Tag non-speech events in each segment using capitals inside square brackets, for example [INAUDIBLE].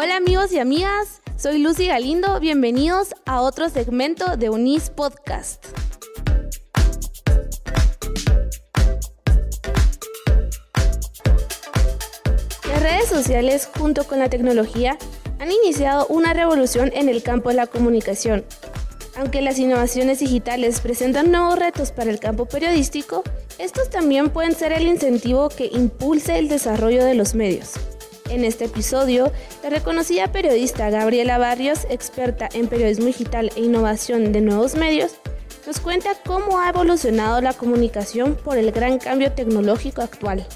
Hola amigos y amigas, soy Lucy Galindo, bienvenidos a otro segmento de Unis Podcast. Las redes sociales junto con la tecnología han iniciado una revolución en el campo de la comunicación. Aunque las innovaciones digitales presentan nuevos retos para el campo periodístico, estos también pueden ser el incentivo que impulse el desarrollo de los medios. En este episodio, la reconocida periodista Gabriela Barrios, experta en periodismo digital e innovación de nuevos medios, nos cuenta cómo ha evolucionado la comunicación por el gran cambio tecnológico actual.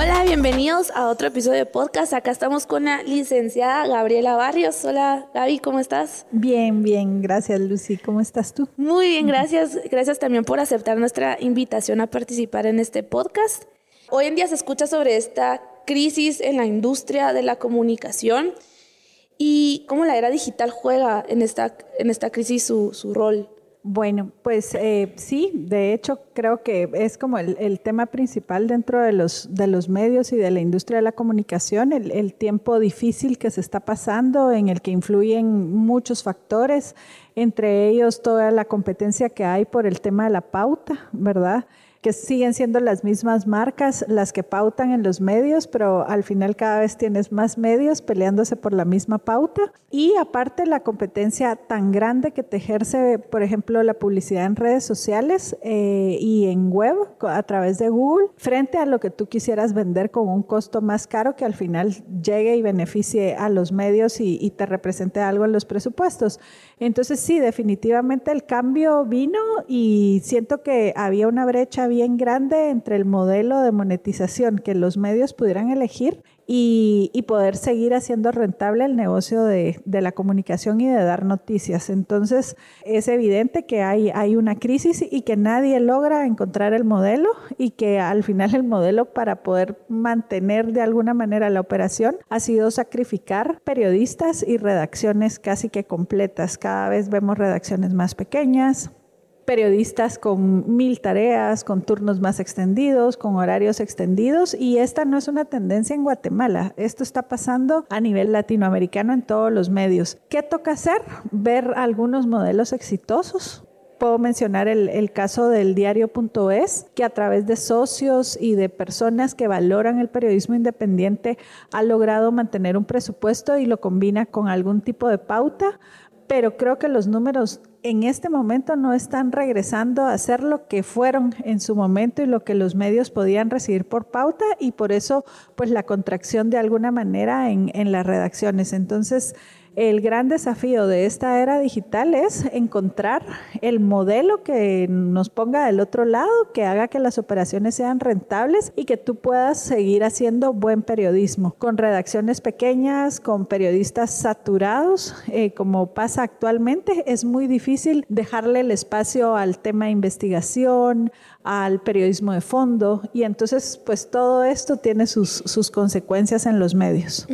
Hola, bienvenidos a otro episodio de podcast. Acá estamos con la licenciada Gabriela Barrios. Hola, Gaby, ¿cómo estás? Bien, bien, gracias Lucy. ¿Cómo estás tú? Muy bien, gracias. Gracias también por aceptar nuestra invitación a participar en este podcast. Hoy en día se escucha sobre esta crisis en la industria de la comunicación y cómo la era digital juega en esta, en esta crisis su, su rol. Bueno, pues eh, sí, de hecho creo que es como el, tema principal dentro de los, de los medios y de la industria de la comunicación, el, el tiempo difícil que se está pasando, en el que influyen muchos factores, entre ellos toda la competencia que hay por el tema de la pauta, ¿verdad? Que siguen siendo las mismas marcas las que pautan en los medios, pero al final cada vez tienes más medios peleándose por la misma pauta. Y aparte la competencia tan grande que te ejerce, por ejemplo, la publicidad en redes sociales eh, y en web a través de Google, frente a lo que tú quisieras vender con un costo más caro que al final llegue y beneficie a los medios y, y te represente algo en los presupuestos. Entonces sí, definitivamente el cambio vino y siento que había una brecha bien grande entre el modelo de monetización que los medios pudieran elegir y, poder seguir haciendo rentable el negocio de, la comunicación y de dar noticias. Entonces, es evidente que hay, una crisis y que nadie logra encontrar el modelo y que al final el modelo para poder mantener de alguna manera la operación ha sido sacrificar periodistas y redacciones casi que completas. Cada vez vemos redacciones más pequeñas, periodistas con mil tareas, con turnos más extendidos, con horarios extendidos y esta no es una tendencia en Guatemala, esto está pasando a nivel latinoamericano en todos los medios. ¿Qué toca hacer? Ver algunos modelos exitosos, Puedo mencionar el, caso del diario.es, que a través de socios y de personas que valoran el periodismo independiente ha logrado mantener un presupuesto y lo combina con algún tipo de pauta, pero creo que los números en este momento no están regresando a ser lo que fueron en su momento y lo que los medios podían recibir por pauta y por eso pues la contracción de alguna manera en, en las redacciones. Entonces, el gran desafío de esta era digital es encontrar el modelo que nos ponga del otro lado, que haga que las operaciones sean rentables y que tú puedas seguir haciendo buen periodismo con redacciones pequeñas, con periodistas saturados, eh, como pasa actualmente. Es muy difícil dejarle el espacio al tema de investigación, al periodismo de fondo y entonces pues todo esto tiene sus, sus consecuencias en los medios.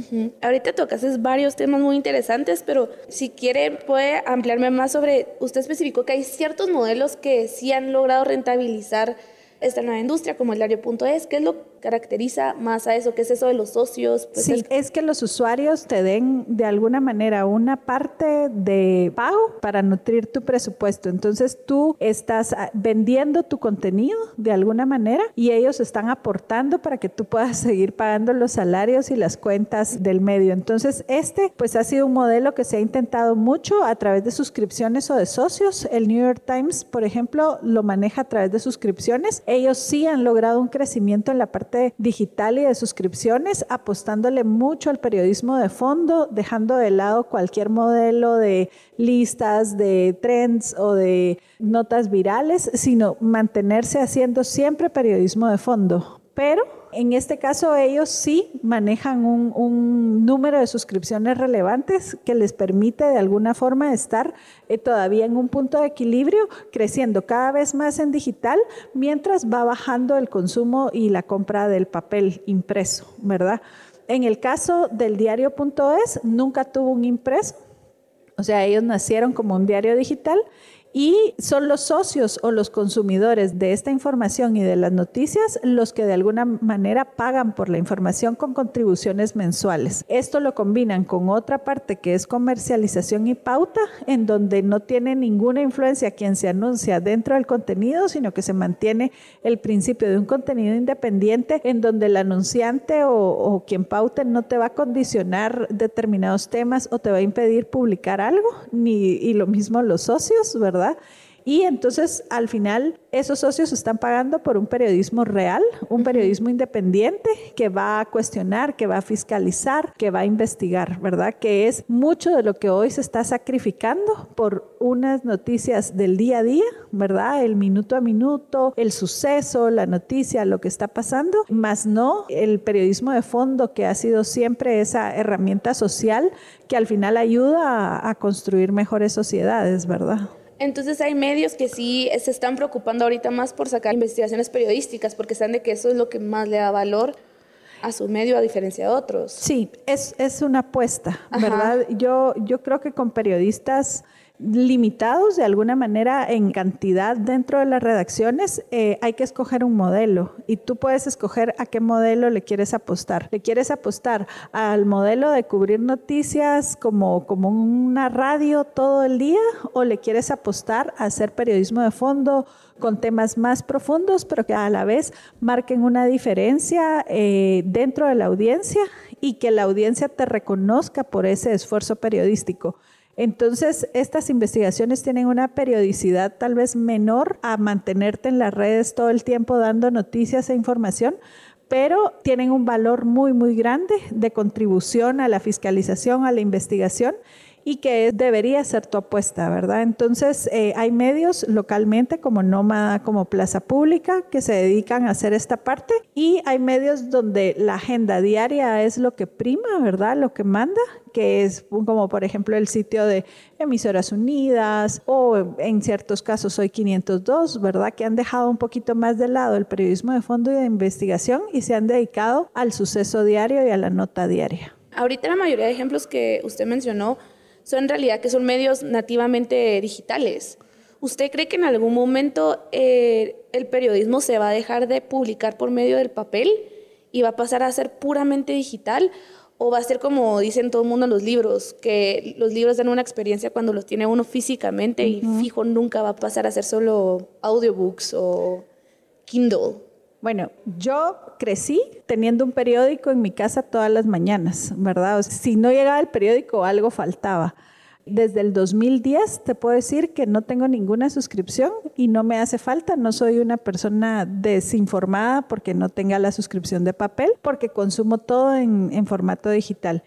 Ahorita tocas varios temas muy interesantes, pero si quiere puede ampliarme más sobre, usted especificó que hay ciertos modelos que sí han logrado rentabilizar esta nueva industria como el diario.es, ¿qué es lo caracteriza más a eso? ¿Qué es eso de los socios? Pues sí, es... que los usuarios te den de alguna manera una parte de pago para nutrir tu presupuesto. Entonces tú estás ah, vendiendo tu contenido de alguna manera y ellos están aportando para que tú puedas [LAUGHS] seguir pagando los salarios y las cuentas del medio. Entonces este pues ha sido un modelo que se ha intentado mucho a través de suscripciones o de socios. El New York Times, por ejemplo, lo maneja a través de suscripciones. Ellos sí han logrado un crecimiento en la parte digital y de suscripciones, apostándole mucho al periodismo de fondo, dejando de lado cualquier modelo de listas, de trends o de notas virales, sino mantenerse haciendo siempre periodismo de fondo. Pero en este caso ellos sí manejan un, número de suscripciones relevantes que les permite de alguna forma estar eh, todavía en un punto de equilibrio, creciendo cada vez más en digital, mientras va bajando el consumo y la compra del papel impreso, ¿verdad? En el caso del diario.es, nunca tuvo un impreso, o sea, ellos nacieron como un diario digital y son los socios o los consumidores de esta información y de las noticias los que de alguna manera pagan por la información con contribuciones mensuales. Esto lo combinan con otra parte que es comercialización y pauta, en donde no tiene ninguna influencia quien se anuncia dentro del contenido, sino que se mantiene el principio de un contenido independiente en donde el anunciante o, quien paute no te va a condicionar determinados temas o te va a impedir publicar algo, ni, y lo mismo los socios, ¿verdad? Y entonces al final esos socios están pagando por un periodismo real, un periodismo independiente que va a cuestionar, que va a fiscalizar, que va a investigar, ¿verdad? Que es mucho de lo que hoy se está sacrificando por unas noticias del día a día, ¿verdad? El minuto a minuto, el suceso, la noticia, lo que está pasando, más no el periodismo de fondo que ha sido siempre esa herramienta social que al final ayuda a, a construir mejores sociedades, ¿verdad? Entonces hay medios que sí se están preocupando ahorita más por sacar investigaciones periodísticas porque saben de que eso es lo que más le da valor a su medio a diferencia de otros. Sí, es, es una apuesta, ¿verdad? Yo, yo creo que con periodistas limitados de alguna manera en cantidad dentro de las redacciones, eh, hay que escoger un modelo y tú puedes escoger a qué modelo le quieres apostar. ¿Le quieres apostar al modelo de cubrir noticias como, como una radio todo el día o le quieres apostar a hacer periodismo de fondo con temas más profundos, pero que a la vez marquen una diferencia eh, dentro de la audiencia y que la audiencia te reconozca por ese esfuerzo periodístico? Entonces, estas investigaciones tienen una periodicidad tal vez menor a mantenerte en las redes todo el tiempo dando noticias e información, pero tienen un valor muy, muy grande de contribución a la fiscalización, a la investigación y que debería ser tu apuesta, ¿verdad? Entonces, eh, hay medios localmente como Nómada, como Plaza Pública, que se dedican a hacer esta parte y hay medios donde la agenda diaria es lo que prima, ¿verdad? Lo que manda, que es como por ejemplo el sitio de Emisoras Unidas o en ciertos casos Hoy 502, ¿verdad? Que han dejado un poquito más de lado el periodismo de fondo y de investigación y se han dedicado al suceso diario y a la nota diaria. Ahorita la mayoría de ejemplos que usted mencionó son en realidad que son medios nativamente digitales. ¿Usted cree que en algún momento eh, el periodismo se va a dejar de publicar por medio del papel y va a pasar a ser puramente digital? ¿O va a ser como dicen todo el mundo en los libros, que los libros dan una experiencia cuando los tiene uno físicamente y fijo nunca va a pasar a ser solo audiobooks o Kindle? Bueno, yo crecí teniendo un periódico en mi casa todas las mañanas, ¿verdad? si no llegaba el periódico, algo faltaba. Desde el 2010 te puedo decir que no tengo ninguna suscripción y no me hace falta. No soy una persona desinformada porque no tenga la suscripción de papel, porque consumo todo en, en formato digital.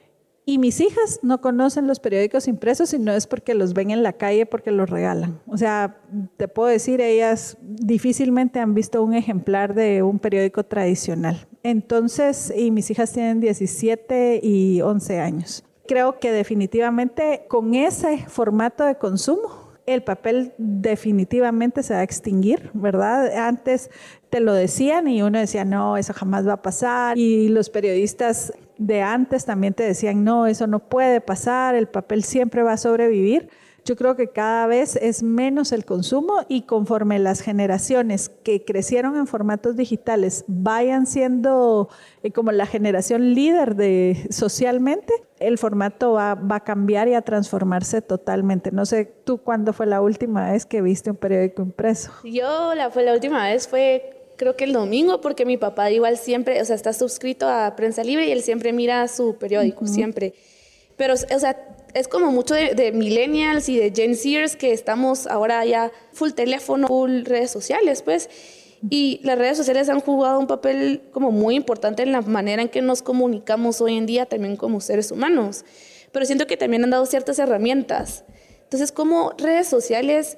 Y mis hijas no conocen los periódicos impresos y no es porque los ven en la calle, porque los regalan. O sea, te puedo decir, ellas difícilmente han visto un ejemplar de un periódico tradicional. Entonces, y mis hijas tienen 17 y 11 años. Creo que definitivamente con ese formato de consumo, el papel definitivamente se va a extinguir, ¿verdad? Antes te lo decían y uno decía, no, eso jamás va a pasar. Y los periodistas de antes también te decían, no, eso no puede pasar, el papel siempre va a sobrevivir. Yo creo que cada vez es menos el consumo y conforme las generaciones que crecieron en formatos digitales vayan siendo eh, como la generación líder de socialmente, el formato va, va, a cambiar y a transformarse totalmente. No sé, ¿tú cuándo fue la última vez que viste un periódico impreso? Yo la, fue la última vez fue creo que el domingo, porque mi papá igual siempre, o sea, está suscrito a Prensa Libre y él siempre mira su periódico, siempre. Pero, o sea, es como mucho de, millennials y de Gen Zers que estamos ahora ya full teléfono, full redes sociales, pues. Y las redes sociales han jugado un papel como muy importante en la manera en que nos comunicamos hoy en día también como seres humanos. Pero siento que también han dado ciertas herramientas. Entonces, como redes sociales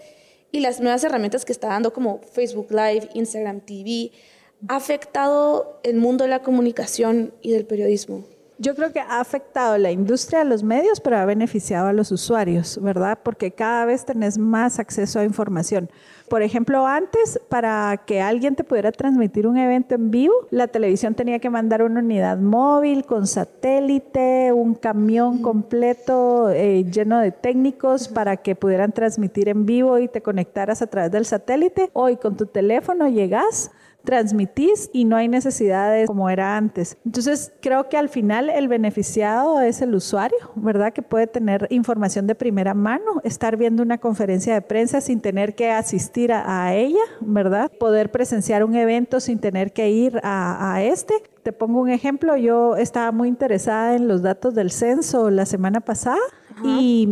y las nuevas herramientas que está dando como Facebook Live, Instagram TV, ha afectado el mundo de la comunicación y del periodismo? Yo creo que ha afectado la industria de los medios, pero ha beneficiado a los usuarios, ¿verdad? Porque cada vez tenés más acceso a información. Por ejemplo, antes, para que alguien te pudiera transmitir un evento en vivo, la televisión tenía que mandar una unidad móvil con satélite, un camión completo eh, lleno de técnicos para que pudieran transmitir en vivo y te conectaras a través del satélite. Hoy con tu teléfono llegas transmitís y no hay necesidades como era antes. Entonces, creo que al final el beneficiado es el usuario, ¿verdad? Que puede tener información de primera mano, estar viendo una conferencia de prensa sin tener que asistir a, ella, ¿verdad? Poder presenciar un evento sin tener que ir a, este. Te pongo un ejemplo, yo estaba muy interesada en los datos del censo la semana pasada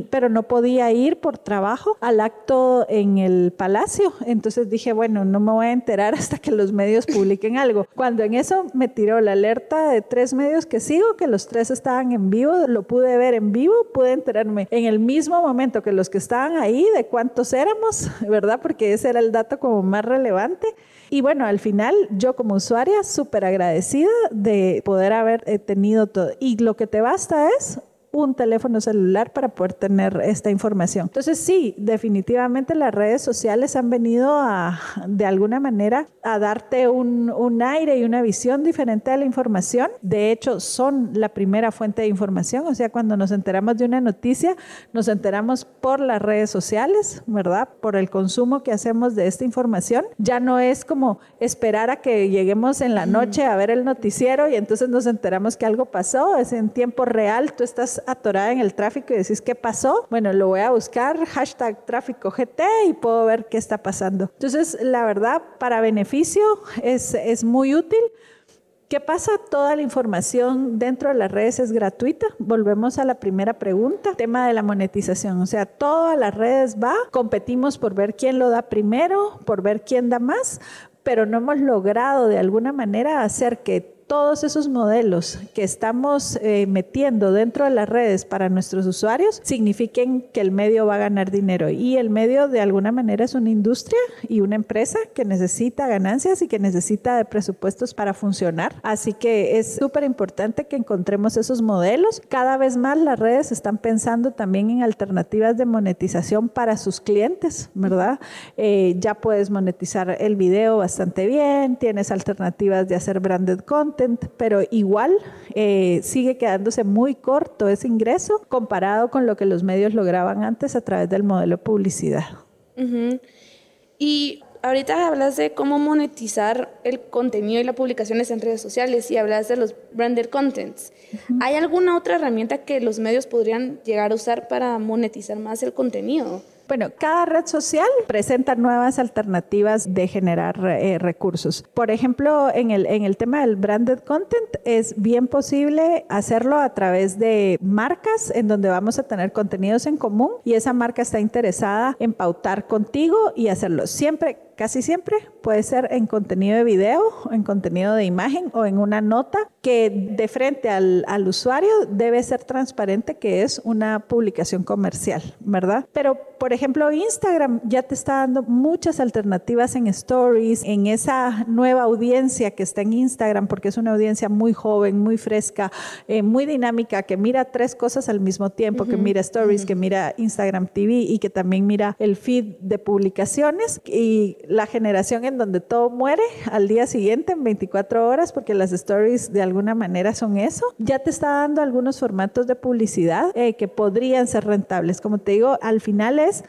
pero no podía ir por trabajo al acto en el palacio. Entonces dije, bueno, no me voy a enterar [LAUGHS] hasta que los medios publiquen algo. Cuando en eso me tiró la alerta de tres medios que sigo, que los tres estaban en vivo, lo pude ver en vivo, pude enterarme en el mismo momento que los que estaban ahí de cuántos éramos, [LAUGHS] ¿verdad? Porque ese era el dato como más relevante. Y bueno, al final yo como usuaria súper agradecida de poder haber eh, tenido todo. Y lo que te basta es un teléfono celular para poder tener esta información. Entonces sí, definitivamente las redes sociales han venido a, de alguna manera, a darte un, un aire y una visión diferente a la información. De hecho, son la primera fuente de información. O sea, cuando nos enteramos de una noticia, nos enteramos por las redes sociales, ¿verdad? Por el consumo que hacemos de esta información. Ya no es como esperar a que lleguemos en la noche a ver el noticiero y entonces nos enteramos que algo pasó. Es en tiempo real, tú estás atorada en el tráfico y decís, ¿qué pasó? Bueno, lo voy a buscar, hashtag tráfico GT y puedo ver qué está pasando. Entonces, la verdad, para beneficio es, es muy útil. ¿Qué pasa? Toda la información dentro de las redes es gratuita. Volvemos a la primera pregunta, tema de la monetización. O sea, todas las redes va, competimos por ver quién lo da primero, por ver quién da más, pero no hemos logrado de alguna manera hacer que todos esos modelos que estamos eh, metiendo dentro de las redes para nuestros usuarios signifiquen que el medio va a ganar dinero. Y el medio de alguna manera es una industria y una empresa que necesita ganancias y que necesita presupuestos para funcionar. Así que es súper importante que encontremos esos modelos. Cada vez más las redes están pensando también en alternativas de monetización para sus clientes, ¿verdad? Eh, ya puedes monetizar el video bastante bien, tienes alternativas de hacer branded content pero igual eh, sigue quedándose muy corto ese ingreso comparado con lo que los medios lograban antes a través del modelo de publicidad. Y ahorita hablas de cómo monetizar el contenido y las publicaciones en redes sociales y hablas de los branded contents. ¿Hay alguna otra herramienta que los medios podrían llegar a usar para monetizar más el contenido? Bueno, cada red social presenta nuevas alternativas de generar eh, recursos. Por ejemplo, en el, en el tema del branded content es bien posible hacerlo a través de marcas en donde vamos a tener contenidos en común y esa marca está interesada en pautar contigo y hacerlo siempre casi siempre puede ser en contenido de video, en contenido de imagen o en una nota que de frente al, al, usuario debe ser transparente que es una publicación comercial, ¿verdad? Pero, por ejemplo, Instagram ya te está dando muchas alternativas en stories, en esa nueva audiencia que está en Instagram, porque es una audiencia muy joven, muy fresca, eh, muy dinámica, que mira tres cosas al mismo tiempo, que mira stories, que mira Instagram TV y que también mira el feed de publicaciones y la generación en donde todo muere al día siguiente en 24 horas, porque las stories de alguna manera son eso, ya te está dando algunos formatos de publicidad eh, que podrían ser rentables. Como te digo, al final es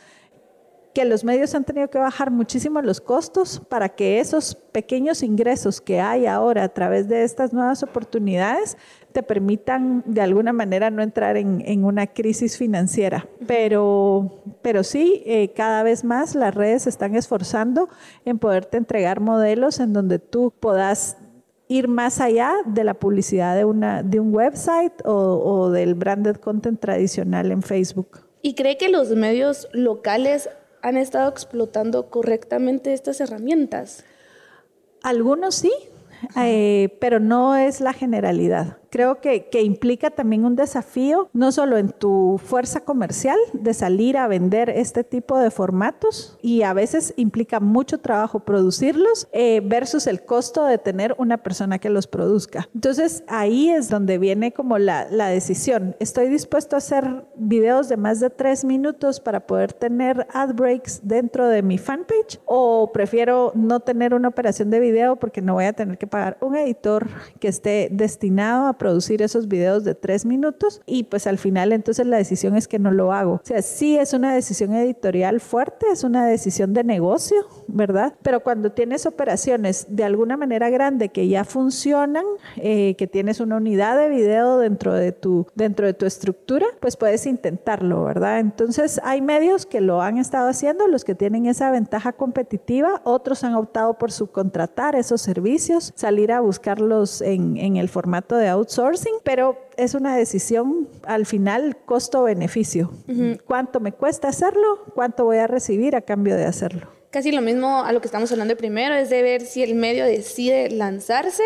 que los medios han tenido que bajar muchísimo los costos para que esos pequeños ingresos que hay ahora a través de estas nuevas oportunidades te permitan de alguna manera no entrar en, una crisis financiera. Pero, pero sí, eh, cada vez más las redes se están esforzando en poderte entregar modelos en donde tú puedas ir más allá de la publicidad de, una, de un website o, o del branded content tradicional en Facebook. ¿Y cree que los medios locales han estado explotando correctamente estas herramientas? Algunos sí, eh, pero no es la generalidad. Creo que, que implica también un desafío, no solo en tu fuerza comercial de salir a vender este tipo de formatos y a veces implica mucho trabajo producirlos eh, versus el costo de tener una persona que los produzca. Entonces ahí es donde viene como la, la decisión. ¿Estoy dispuesto a hacer videos de más de tres minutos para poder tener ad breaks dentro de mi fanpage? ¿O prefiero no tener una operación de video porque no voy a tener que pagar un editor que esté destinado a producir esos videos de tres minutos? Y pues al final entonces la decisión es que no lo hago. O sea, sí es una decisión editorial fuerte, es una decisión de negocio, ¿verdad? Pero cuando tienes operaciones de alguna manera grande que ya funcionan, eh, que tienes una unidad de video dentro de tu dentro de tu estructura, pues puedes intentarlo, ¿verdad? Entonces hay medios que lo han estado haciendo, los que tienen esa ventaja competitiva, otros han optado por subcontratar esos servicios, salir a buscarlos en, en el formato de outsourcing, pero es una decisión al final costo-beneficio. ¿Cuánto me cuesta hacerlo? ¿Cuánto voy a recibir a cambio de hacerlo? Casi lo mismo a lo que estamos hablando primero, es de ver si el medio decide lanzarse,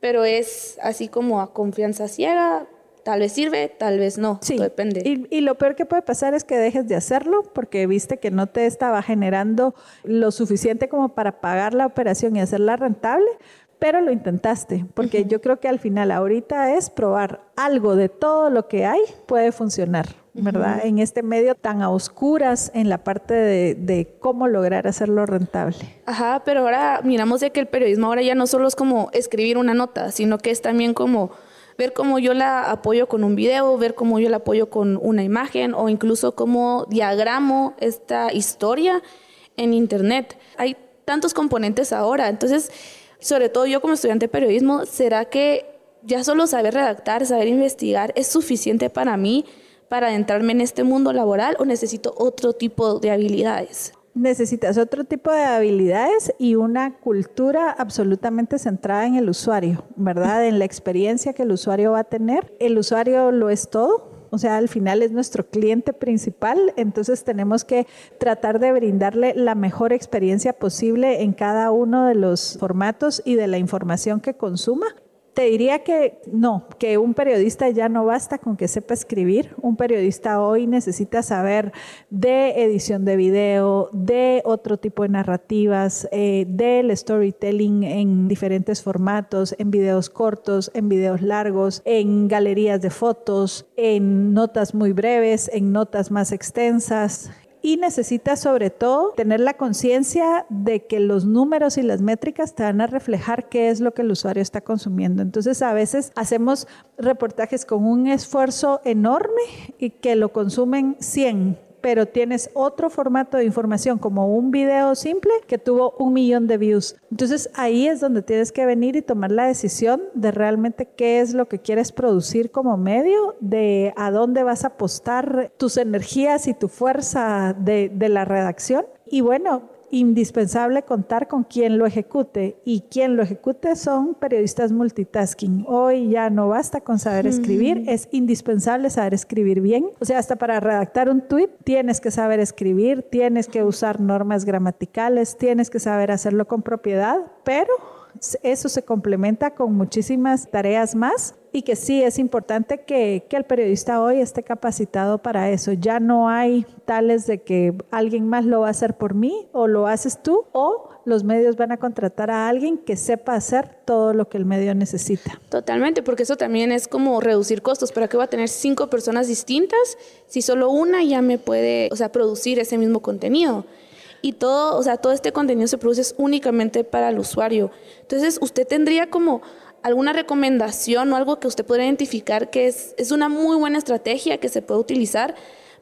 pero es así como a confianza ciega, tal vez sirve, tal vez no, sí. depende. Y, y, lo peor que puede pasar es que dejes de hacerlo porque viste que no te estaba generando lo suficiente como para pagar la operación y hacerla rentable, pero lo intentaste, porque yo creo que al final ahorita es probar algo de todo lo que hay puede funcionar, ¿verdad? En este medio tan a oscuras en la parte de, de, cómo lograr hacerlo rentable. Ajá, pero ahora miramos de que el periodismo ahora ya no solo es como escribir una nota, sino que es también como ver cómo yo la apoyo con un video, ver cómo yo la apoyo con una imagen o incluso cómo diagramo esta historia en internet. Hay tantos componentes ahora, entonces sobre todo yo como estudiante de periodismo, ¿será que ya solo saber redactar, saber investigar es suficiente para mí para adentrarme en este mundo laboral o necesito otro tipo de habilidades? Necesitas otro tipo de habilidades y una cultura absolutamente centrada en el usuario, ¿verdad? En la experiencia que el usuario va a tener. El usuario lo es todo, o sea, al final es nuestro cliente principal, entonces tenemos que tratar de brindarle la mejor experiencia posible en cada uno de los formatos y de la información que consuma te diría que no, que un periodista ya no basta con que sepa escribir. Un periodista hoy necesita saber de edición de video, de otro tipo de narrativas, eh, del storytelling en diferentes formatos, en videos cortos, en videos largos, en galerías de fotos, en notas muy breves, en notas más extensas, y necesitas sobre todo tener la conciencia de que los números y las métricas te van a reflejar qué es lo que el usuario está consumiendo. Entonces a veces hacemos reportajes con un esfuerzo enorme y que lo consumen 100 pero tienes otro formato de información como un video simple que tuvo un millón de views. Entonces ahí es donde tienes que venir y tomar la decisión de realmente qué es lo que quieres producir como medio, de a dónde vas a apostar tus energías y tu fuerza de, de la redacción. Y bueno, indispensable contar con quien lo ejecute y quien lo ejecute son periodistas multitasking. Hoy ya no basta con saber escribir, es indispensable saber escribir bien. O sea, hasta para redactar un tweet tienes que saber escribir, tienes que usar normas gramaticales, tienes que saber hacerlo con propiedad, pero eso se complementa con muchísimas tareas más y que sí es importante que, que, el periodista hoy esté capacitado para eso. Ya no hay tales de que alguien más lo va a hacer por mí o lo haces tú o los medios van a contratar a alguien que sepa hacer todo lo que el medio necesita. Totalmente, porque eso también es como reducir costos. ¿Para qué va a tener cinco personas distintas si solo una ya me puede, o sea, producir ese mismo contenido? y todo, o sea, todo este contenido se produce únicamente para el usuario. Entonces, usted tendría como alguna recomendación o algo que usted pueda identificar que es, es una muy buena estrategia que se puede utilizar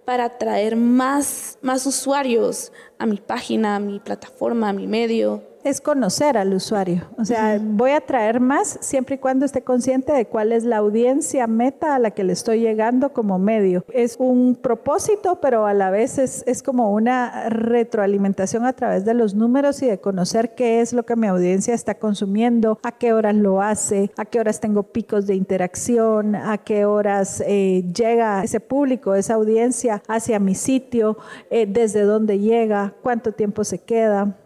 para atraer más, más usuarios a mi página, a mi plataforma, a mi medio es conocer al usuario. O sea, voy a traer más siempre y cuando esté consciente de cuál es la audiencia meta a la que le estoy llegando como medio. Es un propósito, pero a la vez es, es como una retroalimentación a través de los números y de conocer qué es lo que mi audiencia está consumiendo, a qué horas lo hace, a qué horas tengo picos de interacción, a qué horas eh, llega ese público, esa audiencia hacia mi sitio, eh, desde dónde llega, cuánto tiempo se queda.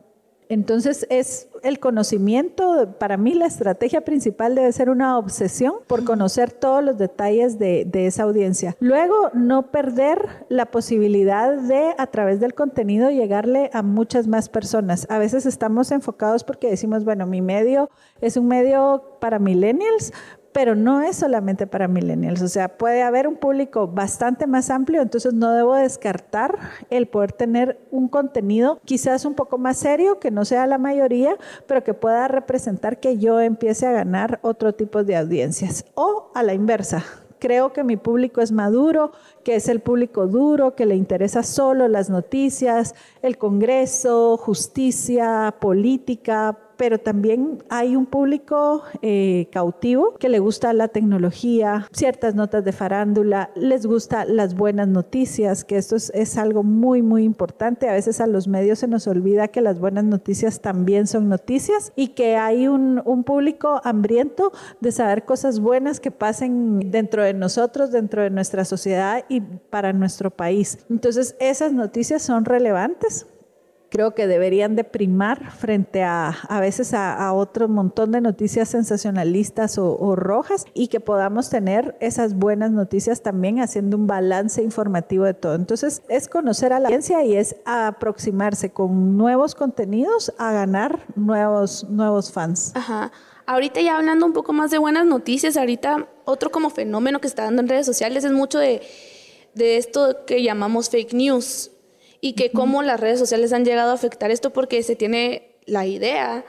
Entonces es el conocimiento, para mí la estrategia principal debe ser una obsesión por conocer todos los detalles de, esa audiencia. Luego, no perder la posibilidad de, a través del contenido, llegarle a muchas más personas. A veces estamos enfocados porque decimos, bueno, mi medio es un medio para millennials, pero no es solamente para millennials, o sea, puede haber un público bastante más amplio, entonces no debo descartar el poder tener un contenido quizás un poco más serio, que no sea la mayoría, pero que pueda representar que yo empiece a ganar otro tipo de audiencias. O a la inversa, creo que mi público es maduro, que es el público duro, que le interesa solo las noticias, el Congreso, justicia, política, pero también hay un público eh, cautivo que le gusta la tecnología, ciertas notas de farándula, les gusta las buenas noticias, que esto es, algo muy, muy importante. A veces a los medios se nos olvida que las buenas noticias también son noticias y que hay un, un público hambriento de saber cosas buenas que pasen dentro de nosotros, dentro de nuestra sociedad y para nuestro país. Entonces, esas noticias son relevantes creo que deberían de primar frente a a veces a, otro montón de noticias sensacionalistas o, rojas y que podamos tener esas buenas noticias también haciendo un balance informativo de todo. Entonces es conocer a la audiencia y es aproximarse con nuevos contenidos a ganar nuevos, nuevos fans. Ajá. Ahorita ya hablando un poco más de buenas noticias, ahorita otro como fenómeno que está dando en redes sociales es mucho de, de esto que llamamos fake news y que cómo las redes sociales han llegado a afectar esto porque se tiene la idea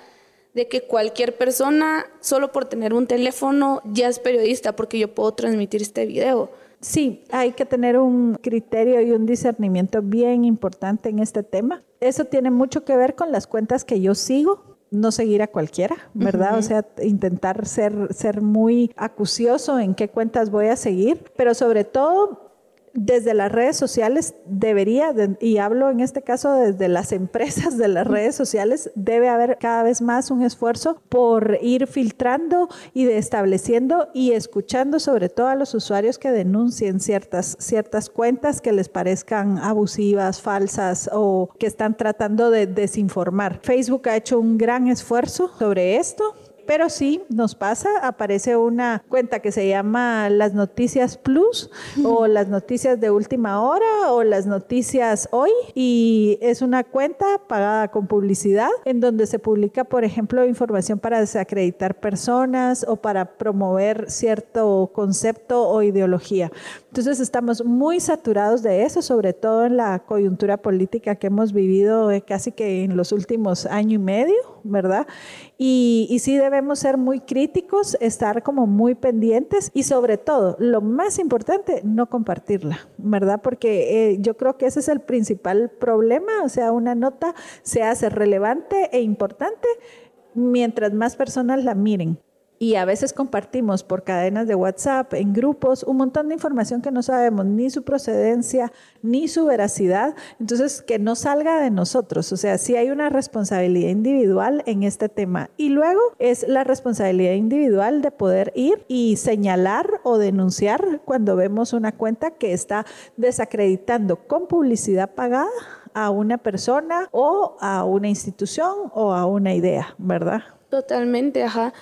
de que cualquier persona, solo por tener un teléfono, ya es periodista porque yo puedo transmitir este video. Sí, hay que tener un criterio y un discernimiento bien importante en este tema. Eso tiene mucho que ver con las cuentas que yo sigo, no seguir a cualquiera, ¿verdad? O sea, intentar ser, ser muy acucioso en qué cuentas voy a seguir, pero sobre todo desde las redes sociales debería, y hablo en este caso desde las empresas de las redes sociales, debe haber cada vez más un esfuerzo por ir filtrando y estableciendo y escuchando sobre todo a los usuarios que denuncien ciertas, ciertas cuentas que les parezcan abusivas, falsas o que están tratando de desinformar. Facebook ha hecho un gran esfuerzo sobre esto pero sí nos pasa, aparece una cuenta que se llama Las Noticias Plus o Las Noticias de Última Hora o Las Noticias Hoy y es una cuenta pagada con publicidad en donde se publica, por ejemplo, información para desacreditar personas o para promover cierto concepto o ideología. Entonces estamos muy saturados de eso, sobre todo en la coyuntura política que hemos vivido eh, casi que en los últimos año y medio, ¿verdad? Y, y sí debemos ser muy críticos, estar como muy pendientes y sobre todo, lo más importante, no compartirla, ¿verdad? Porque eh, yo creo que ese es el principal problema, o sea, una nota se hace relevante e importante mientras más personas la miren y a veces compartimos por cadenas de WhatsApp, en grupos, un montón de información que no sabemos ni su procedencia, ni su veracidad. Entonces, que no salga de nosotros. O sea, sí hay una responsabilidad individual en este tema. Y luego es la responsabilidad individual de poder ir y señalar o denunciar cuando vemos una cuenta que está desacreditando con publicidad pagada a una persona o a una institución o a una idea, ¿verdad? Totalmente, ajá.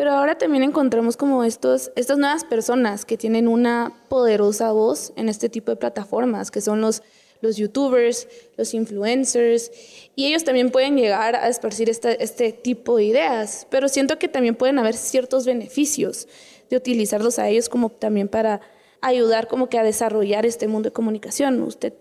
Pero ahora también encontramos como estos, estas nuevas personas que tienen una poderosa voz en este tipo de plataformas, que son los, los youtubers, los influencers, y ellos también pueden llegar a esparcir este, este tipo de ideas, pero siento que también pueden haber ciertos beneficios de utilizarlos a ellos como también para ayudar como que a desarrollar este mundo de comunicación. Usted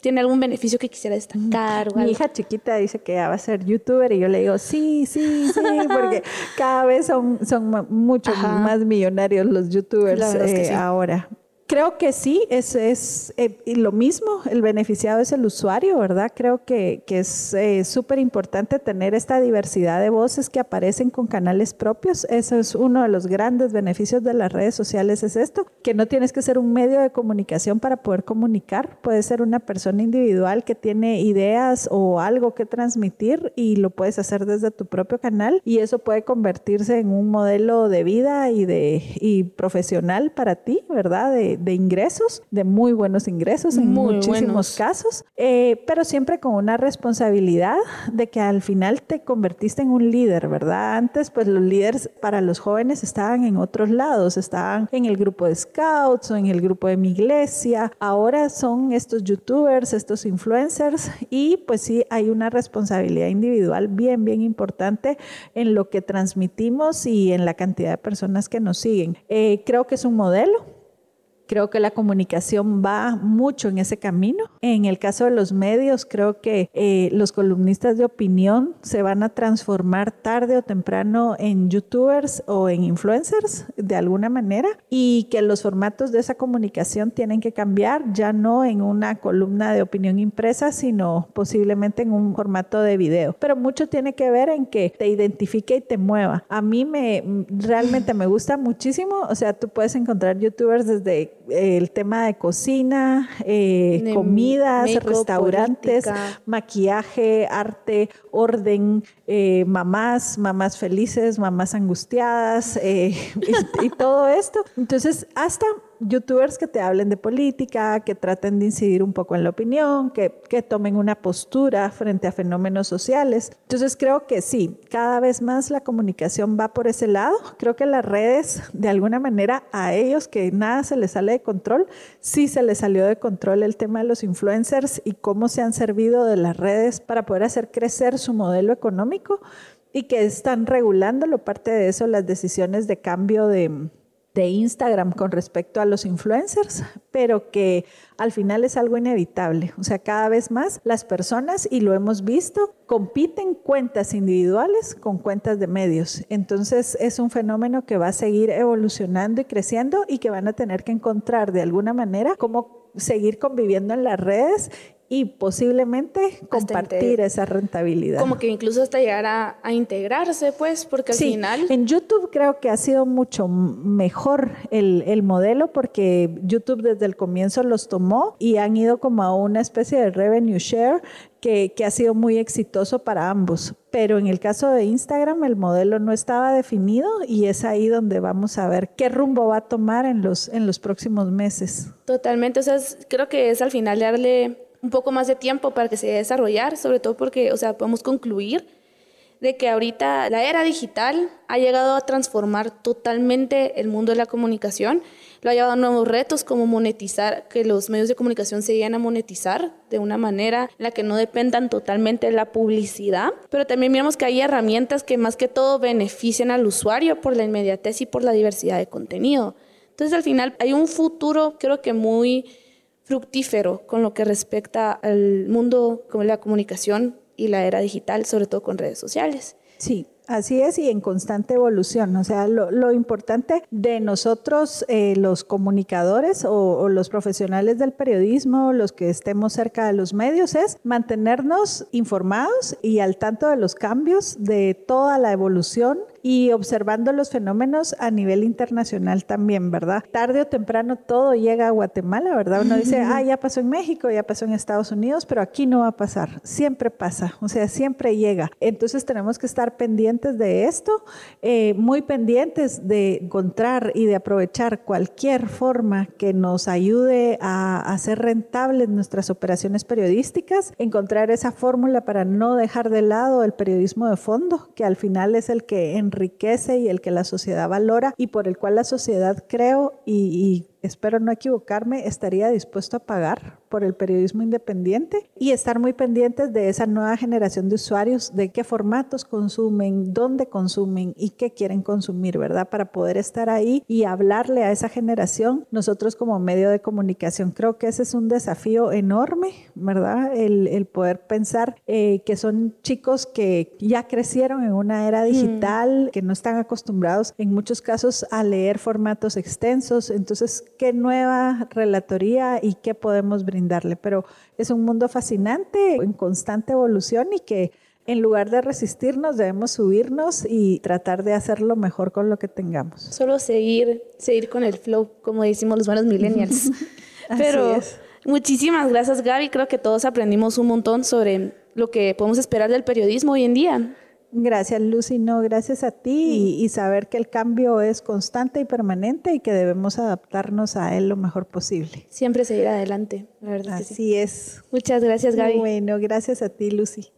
¿Tiene algún beneficio que quisiera destacar? Mi hija chiquita dice que ya va a ser youtuber y yo le digo, sí, sí, sí, [LAUGHS] porque cada vez son, son mucho más millonarios los youtubers eh, ahora. Creo que sí, es, es eh, lo mismo, el beneficiado es el usuario, ¿verdad? Creo que, que es eh, súper importante tener esta diversidad de voces que aparecen con canales propios. Eso es uno de los grandes beneficios de las redes sociales, es esto, que no tienes que ser un medio de comunicación para poder comunicar, puedes ser una persona individual que tiene ideas o algo que transmitir y lo puedes hacer desde tu propio canal y eso puede convertirse en un modelo de vida y, de, y profesional para ti, ¿verdad? De, de, ingresos, de muy buenos ingresos en muchísimos casos, eh, pero siempre con una responsabilidad de que al final te convertiste en un líder, ¿verdad? Antes, pues los líderes para los jóvenes estaban en otros lados, estaban en el grupo de scouts o en el grupo de mi iglesia, ahora son estos youtubers, estos influencers y pues sí hay una responsabilidad individual bien, bien importante en lo que transmitimos y en la cantidad de personas que nos siguen. Eh, creo que es un modelo Creo que la comunicación va mucho en ese camino. En el caso de los medios, creo que eh, los columnistas de opinión se van a transformar tarde o temprano en youtubers o en influencers de alguna manera y que los formatos de esa comunicación tienen que cambiar, ya no en una columna de opinión impresa, sino posiblemente en un formato de video. Pero mucho tiene que ver en que te identifique y te mueva. A mí me realmente me gusta muchísimo, o sea, tú puedes encontrar youtubers desde el tema de cocina, eh, comidas, restaurantes, maquillaje, arte, orden, eh, mamás, mamás felices, mamás angustiadas eh, [LAUGHS] y, todo esto. Entonces, hasta youtubers que te hablen de política, que traten de incidir un poco en la opinión, que, que, tomen una postura frente a fenómenos sociales. Entonces creo que sí, cada vez más la comunicación va por ese lado. Creo que las redes, de alguna manera, a ellos que nada se les sale de control, sí se les salió de control el tema de los influencers y cómo se han servido de las redes para poder hacer crecer su modelo económico y que están regulándolo. Parte de eso, las decisiones de cambio de de Instagram con respecto a los influencers, pero que al final es algo inevitable. O sea, cada vez más las personas, y lo hemos visto, compiten cuentas individuales con cuentas de medios. Entonces es un fenómeno que va a seguir evolucionando y creciendo y que van a tener que encontrar de alguna manera cómo seguir conviviendo en las redes y posiblemente compartir esa rentabilidad. Como que incluso hasta llegar a, integrarse, pues, porque al final... En YouTube creo que ha sido mucho mejor el, el, modelo porque YouTube desde el comienzo los tomó y han ido como a una especie de revenue share que, que, ha sido muy exitoso para ambos. Pero en el caso de Instagram el modelo no estaba definido y es ahí donde vamos a ver qué rumbo va a tomar en los, en los próximos meses. Totalmente, o sea, creo que es al final darle un poco más de tiempo para que se desarrollar, sobre todo porque, o sea, podemos concluir de que ahorita la era digital ha llegado a transformar totalmente el mundo de la comunicación, lo ha llevado a nuevos retos como monetizar, que los medios de comunicación se lleguen a monetizar de una manera en la que no dependan totalmente de la publicidad, pero también vemos que hay herramientas que más que todo benefician al usuario por la inmediatez y por la diversidad de contenido. Entonces al final hay un futuro creo que muy fructífero con lo que respecta al mundo como la comunicación y la era digital, sobre todo con redes sociales. Sí, Así es, y en constante evolución. O sea, lo, importante de nosotros, eh, los comunicadores o, los profesionales del periodismo, los que estemos cerca de los medios, es mantenernos informados y al tanto de los cambios, de toda la evolución y observando los fenómenos a nivel internacional también, ¿verdad? Tarde o temprano todo llega a Guatemala, ¿verdad? Uno dice, ah, ya pasó en México, ya pasó en Estados Unidos, pero aquí no va a pasar. Siempre pasa, o sea, siempre llega. Entonces tenemos que estar pendientes de esto, eh, muy pendientes de encontrar y de aprovechar cualquier forma que nos ayude a hacer rentables nuestras operaciones periodísticas, encontrar esa fórmula para no dejar de lado el periodismo de fondo, que al final es el que en enriquece y el que la sociedad valora y por el cual la sociedad creo y, espero no equivocarme, estaría dispuesto a pagar por el periodismo independiente y estar muy pendientes de esa nueva generación de usuarios, de qué formatos consumen, dónde consumen y qué quieren consumir, ¿verdad? Para poder estar ahí y hablarle a esa generación, nosotros como medio de comunicación, creo que ese es un desafío enorme, ¿verdad? El, poder pensar eh, que son chicos que ya crecieron en una era digital, que no están acostumbrados en muchos casos a leer formatos extensos, entonces qué nueva relatoría y qué podemos brindarle. Pero es un mundo fascinante, en constante evolución y que en lugar de resistirnos debemos subirnos y tratar de hacerlo mejor con lo que tengamos. Solo seguir, seguir con el flow, como decimos los buenos millennials. [LAUGHS] [LAUGHS] Pero muchísimas gracias Gaby, creo que todos aprendimos un montón sobre lo que podemos esperar del periodismo hoy en día. Gracias, Lucy. No, gracias a ti y, saber que el cambio es constante y permanente y que debemos adaptarnos a él lo mejor posible. Siempre seguir adelante, la verdad. Así es. Muchas gracias, Gaby. Bueno, gracias a ti, Lucy.